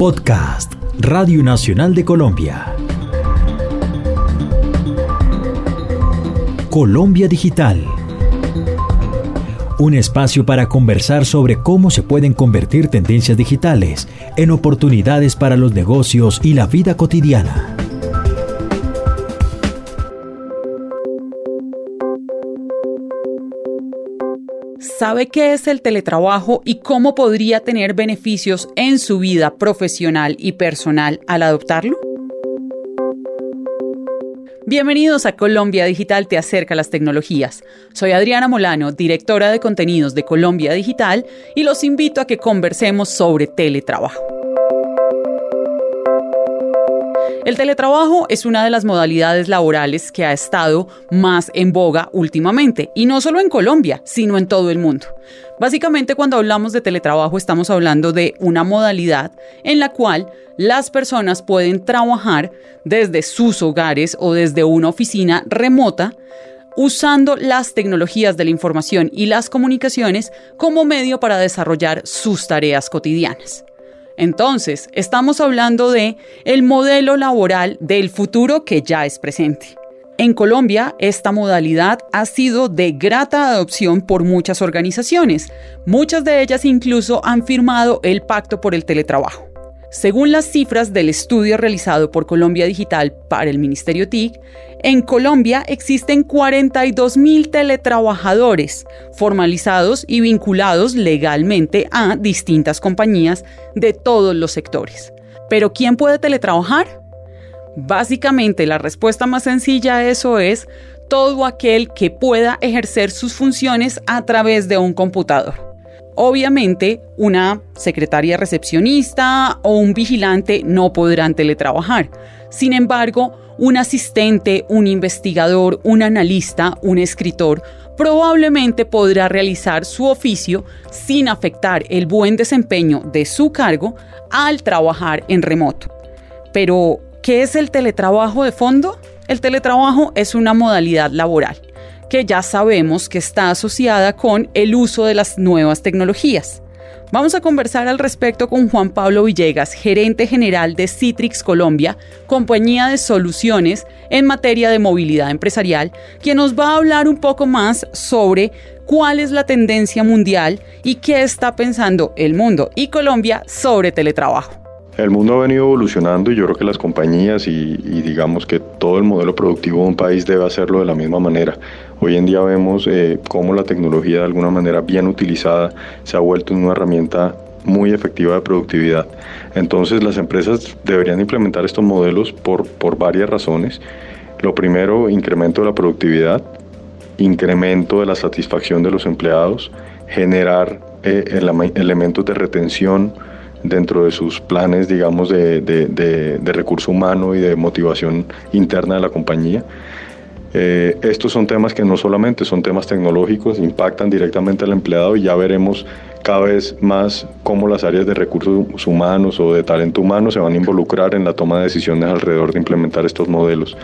Podcast Radio Nacional de Colombia. Colombia Digital. Un espacio para conversar sobre cómo se pueden convertir tendencias digitales en oportunidades para los negocios y la vida cotidiana. ¿Sabe qué es el teletrabajo y cómo podría tener beneficios en su vida profesional y personal al adoptarlo? Bienvenidos a Colombia Digital Te acerca las tecnologías. Soy Adriana Molano, directora de contenidos de Colombia Digital, y los invito a que conversemos sobre teletrabajo. El teletrabajo es una de las modalidades laborales que ha estado más en boga últimamente, y no solo en Colombia, sino en todo el mundo. Básicamente cuando hablamos de teletrabajo estamos hablando de una modalidad en la cual las personas pueden trabajar desde sus hogares o desde una oficina remota usando las tecnologías de la información y las comunicaciones como medio para desarrollar sus tareas cotidianas. Entonces, estamos hablando de el modelo laboral del futuro que ya es presente. En Colombia, esta modalidad ha sido de grata adopción por muchas organizaciones. Muchas de ellas incluso han firmado el pacto por el teletrabajo. Según las cifras del estudio realizado por Colombia Digital para el Ministerio TIC, en Colombia existen 42 mil teletrabajadores formalizados y vinculados legalmente a distintas compañías de todos los sectores. Pero ¿quién puede teletrabajar? Básicamente la respuesta más sencilla a eso es todo aquel que pueda ejercer sus funciones a través de un computador. Obviamente, una secretaria recepcionista o un vigilante no podrán teletrabajar. Sin embargo, un asistente, un investigador, un analista, un escritor probablemente podrá realizar su oficio sin afectar el buen desempeño de su cargo al trabajar en remoto. Pero, ¿qué es el teletrabajo de fondo? El teletrabajo es una modalidad laboral que ya sabemos que está asociada con el uso de las nuevas tecnologías. Vamos a conversar al respecto con Juan Pablo Villegas, gerente general de Citrix Colombia, compañía de soluciones en materia de movilidad empresarial, quien nos va a hablar un poco más sobre cuál es la tendencia mundial y qué está pensando el mundo y Colombia sobre teletrabajo. El mundo ha venido evolucionando y yo creo que las compañías y, digamos que todo el modelo productivo de un país debe hacerlo de la misma manera. Hoy en día vemos eh, cómo la tecnología de alguna manera bien utilizada se ha vuelto una herramienta muy efectiva de productividad. Entonces las empresas deberían implementar estos modelos por, por varias razones. Lo primero, incremento de la productividad, incremento de la satisfacción de los empleados, generar eh, elementos de retención, dentro de sus planes, digamos, de, de, recurso humano y de motivación interna de la compañía. Eh, estos son temas que no solamente son temas tecnológicos, impactan directamente al empleado y ya veremos cada vez más cómo las áreas de recursos humanos o de talento humano se van a involucrar en la toma de decisiones alrededor de implementar estos modelos.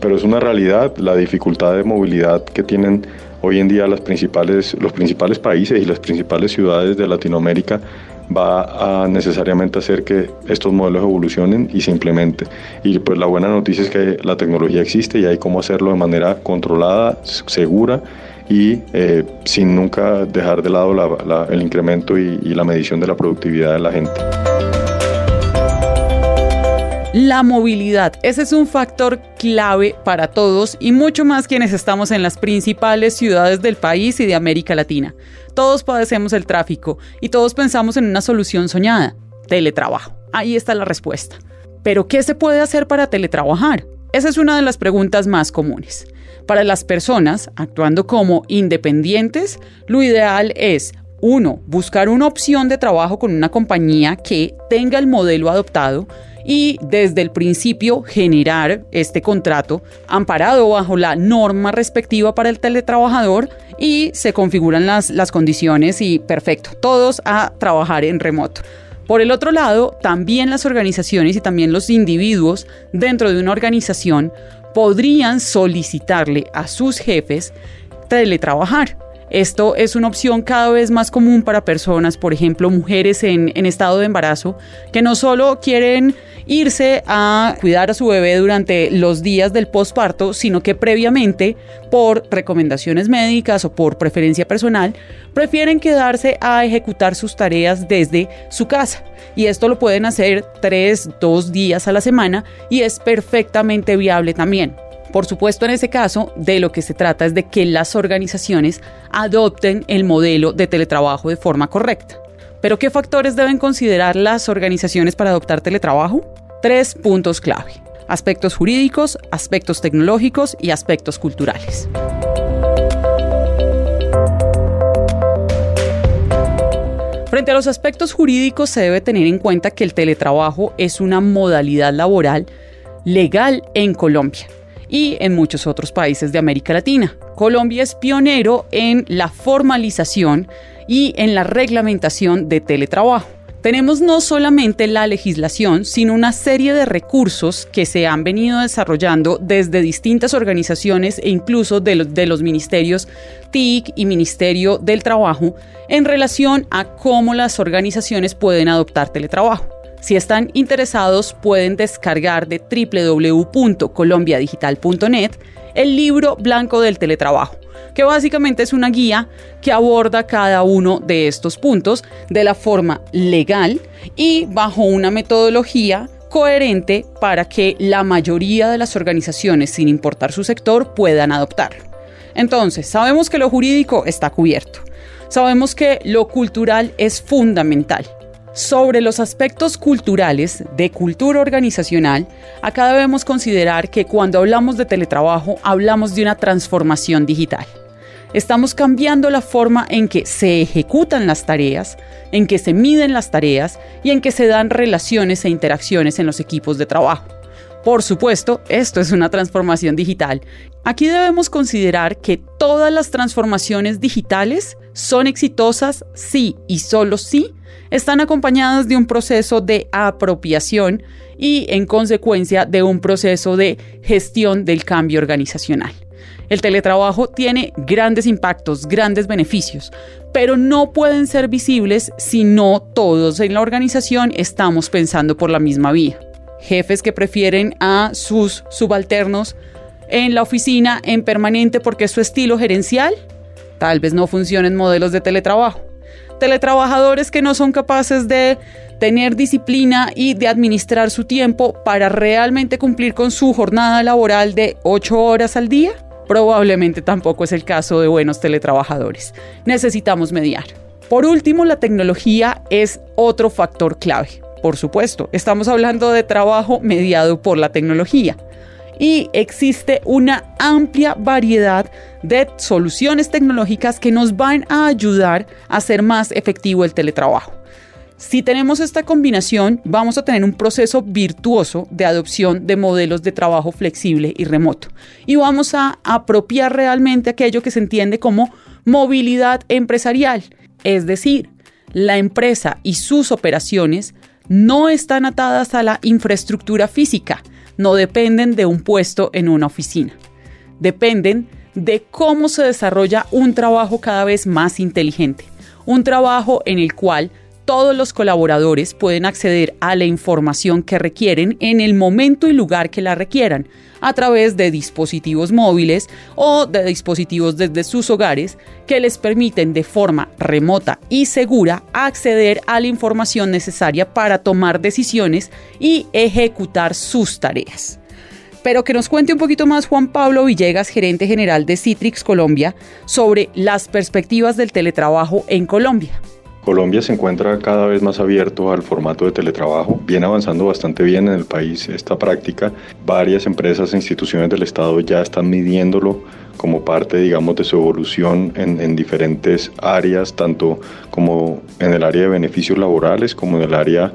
Pero es una realidad la dificultad de movilidad que tienen hoy en día los principales países y las principales ciudades de Latinoamérica va a necesariamente hacer que estos modelos evolucionen y se implementen. Y pues la buena noticia es que la tecnología existe y hay cómo hacerlo de manera controlada, segura y eh, sin nunca dejar de lado el incremento y la medición de la productividad de la gente. La movilidad, ese es un factor clave para todos y mucho más quienes estamos en las principales ciudades del país y de América Latina. Todos padecemos el tráfico y todos pensamos en una solución soñada, teletrabajo. Ahí está la respuesta. Pero ¿qué se puede hacer para teletrabajar? Esa es una de las preguntas más comunes. Para las personas actuando como independientes, lo ideal es uno, Buscar una opción de trabajo con una compañía que tenga el modelo adoptado y desde el principio generar este contrato amparado bajo la norma respectiva para el teletrabajador y se configuran las, las condiciones y perfecto, todos a trabajar en remoto. Por el otro lado, también las organizaciones y también los individuos dentro de una organización podrían solicitarle a sus jefes teletrabajar Esto es una opción cada vez más común para personas, por ejemplo, mujeres en, estado de embarazo, que no solo quieren irse a cuidar a su bebé durante los días del posparto, sino que previamente, por recomendaciones médicas o por preferencia personal, prefieren quedarse a ejecutar sus tareas desde su casa. Y esto lo pueden hacer tres, dos días a la semana y es perfectamente viable también. Por supuesto, en ese caso, de lo que se trata es de que las organizaciones adopten el modelo de teletrabajo de forma correcta. Pero ¿qué factores deben considerar las organizaciones para adoptar teletrabajo? Tres puntos clave. Aspectos jurídicos, aspectos tecnológicos y aspectos culturales. Frente a los aspectos jurídicos se debe tener en cuenta que el teletrabajo es una modalidad laboral legal en Colombia y en muchos otros países de América Latina. Colombia es pionero en la formalización y en la reglamentación de teletrabajo. Tenemos no solamente la legislación, sino una serie de recursos que se han venido desarrollando desde distintas organizaciones e incluso de los, ministerios TIC y Ministerio del Trabajo en relación a cómo las organizaciones pueden adoptar teletrabajo. Si están interesados, pueden descargar de www.colombiadigital.net el libro blanco del teletrabajo que básicamente es una guía que aborda cada uno de estos puntos de la forma legal y bajo una metodología coherente para que la mayoría de las organizaciones, sin importar su sector, puedan adoptarlo. Entonces, sabemos que lo jurídico está cubierto. Sabemos que lo cultural es fundamental. Sobre los aspectos culturales de cultura organizacional, acá debemos considerar que cuando hablamos de teletrabajo hablamos de una transformación digital. Estamos cambiando la forma en que se ejecutan las tareas, en que se miden las tareas y en que se dan relaciones e interacciones en los equipos de trabajo. Por supuesto, esto es una transformación digital. Aquí debemos considerar que todas las transformaciones digitales son exitosas si y solo si están acompañadas de un proceso de apropiación y en consecuencia de un proceso de gestión del cambio organizacional. El teletrabajo tiene grandes impactos, grandes beneficios, pero no pueden ser visibles si no todos en la organización estamos pensando por la misma vía. Jefes que prefieren a sus subalternos en la oficina en permanente porque su estilo gerencial, tal vez no funcionen modelos de teletrabajo. Teletrabajadores que no son capaces de tener disciplina y de administrar su tiempo para realmente cumplir con su jornada laboral de 8 horas al día Probablemente tampoco es el caso de buenos teletrabajadores. Necesitamos mediar. Por último, la tecnología es otro factor clave. Por supuesto, estamos hablando de trabajo mediado por la tecnología. Y existe una amplia variedad de soluciones tecnológicas que nos van a ayudar a hacer más efectivo el teletrabajo. Si tenemos esta combinación, vamos a tener un proceso virtuoso de adopción de modelos de trabajo flexible y remoto. Y vamos a apropiar realmente aquello que se entiende como movilidad empresarial. Es decir, la empresa y sus operaciones no están atadas a la infraestructura física, no dependen de un puesto en una oficina. Dependen de cómo se desarrolla un trabajo cada vez más inteligente, un trabajo en el cual todos los colaboradores pueden acceder a la información que requieren en el momento y lugar que la requieran, a través de dispositivos móviles o de dispositivos desde sus hogares que les permiten de forma remota y segura acceder a la información necesaria para tomar decisiones y ejecutar sus tareas. Pero que nos cuente un poquito más Juan Pablo Villegas, gerente general de Citrix Colombia, sobre las perspectivas del teletrabajo en Colombia. Colombia se encuentra cada vez más abierto al formato de teletrabajo, viene avanzando bastante bien en el país esta práctica. Varias empresas e instituciones del Estado ya están midiéndolo como parte, digamos, de su evolución en, en diferentes áreas, tanto como en el área de beneficios laborales como en el área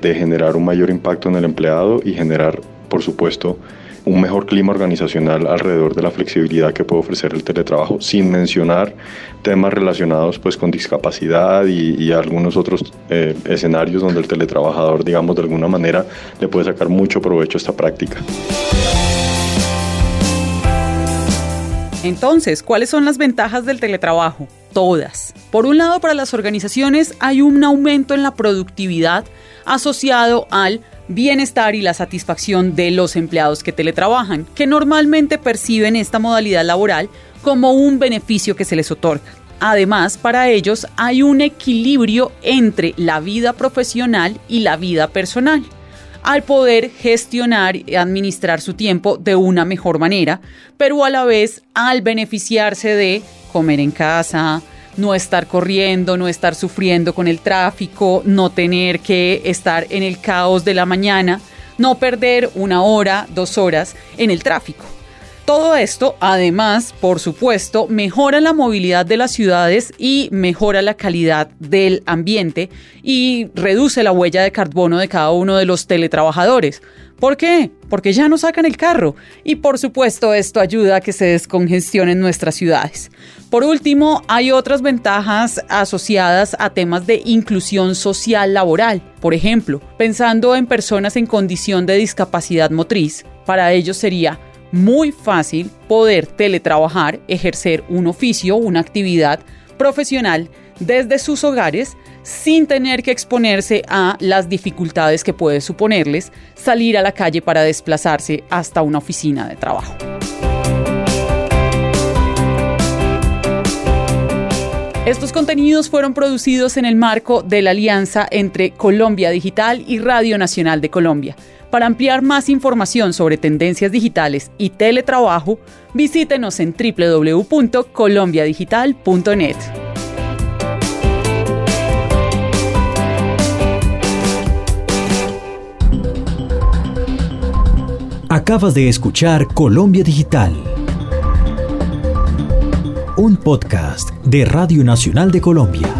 de generar un mayor impacto en el empleado y generar, por supuesto, un mejor clima organizacional alrededor de la flexibilidad que puede ofrecer el teletrabajo, sin mencionar temas relacionados pues con discapacidad y, algunos otros eh, escenarios donde el teletrabajador, digamos, de alguna manera le puede sacar mucho provecho a esta práctica. Entonces, ¿cuáles son las ventajas del teletrabajo? todas. Por un lado, para las organizaciones hay un aumento en la productividad asociado al bienestar y la satisfacción de los empleados que teletrabajan, que normalmente perciben esta modalidad laboral como un beneficio que se les otorga. Además, para ellos hay un equilibrio entre la vida profesional y la vida personal al poder gestionar y administrar su tiempo de una mejor manera, pero a la vez al beneficiarse de comer en casa, no estar corriendo, no estar sufriendo con el tráfico, no tener que estar en el caos de la mañana, no perder una hora, dos horas en el tráfico. Todo esto, además, por supuesto, mejora la movilidad de las ciudades y mejora la calidad del ambiente y reduce la huella de carbono de cada uno de los teletrabajadores. ¿Por qué? Porque ya no sacan el carro. Y por supuesto esto ayuda a que se descongestionen nuestras ciudades. Por último, hay otras ventajas asociadas a temas de inclusión social laboral. Por ejemplo, pensando en personas en condición de discapacidad motriz, para ellos sería muy fácil poder teletrabajar, ejercer un oficio, una actividad profesional desde sus hogares sin tener que exponerse a las dificultades que puede suponerles salir a la calle para desplazarse hasta una oficina de trabajo. Estos contenidos fueron producidos en el marco de la alianza entre Colombia Digital y Radio Nacional de Colombia. Para ampliar más información sobre tendencias digitales y teletrabajo, visítenos en www.colombiadigital.net. Acabas de escuchar Colombia Digital, un podcast de Radio Nacional de Colombia.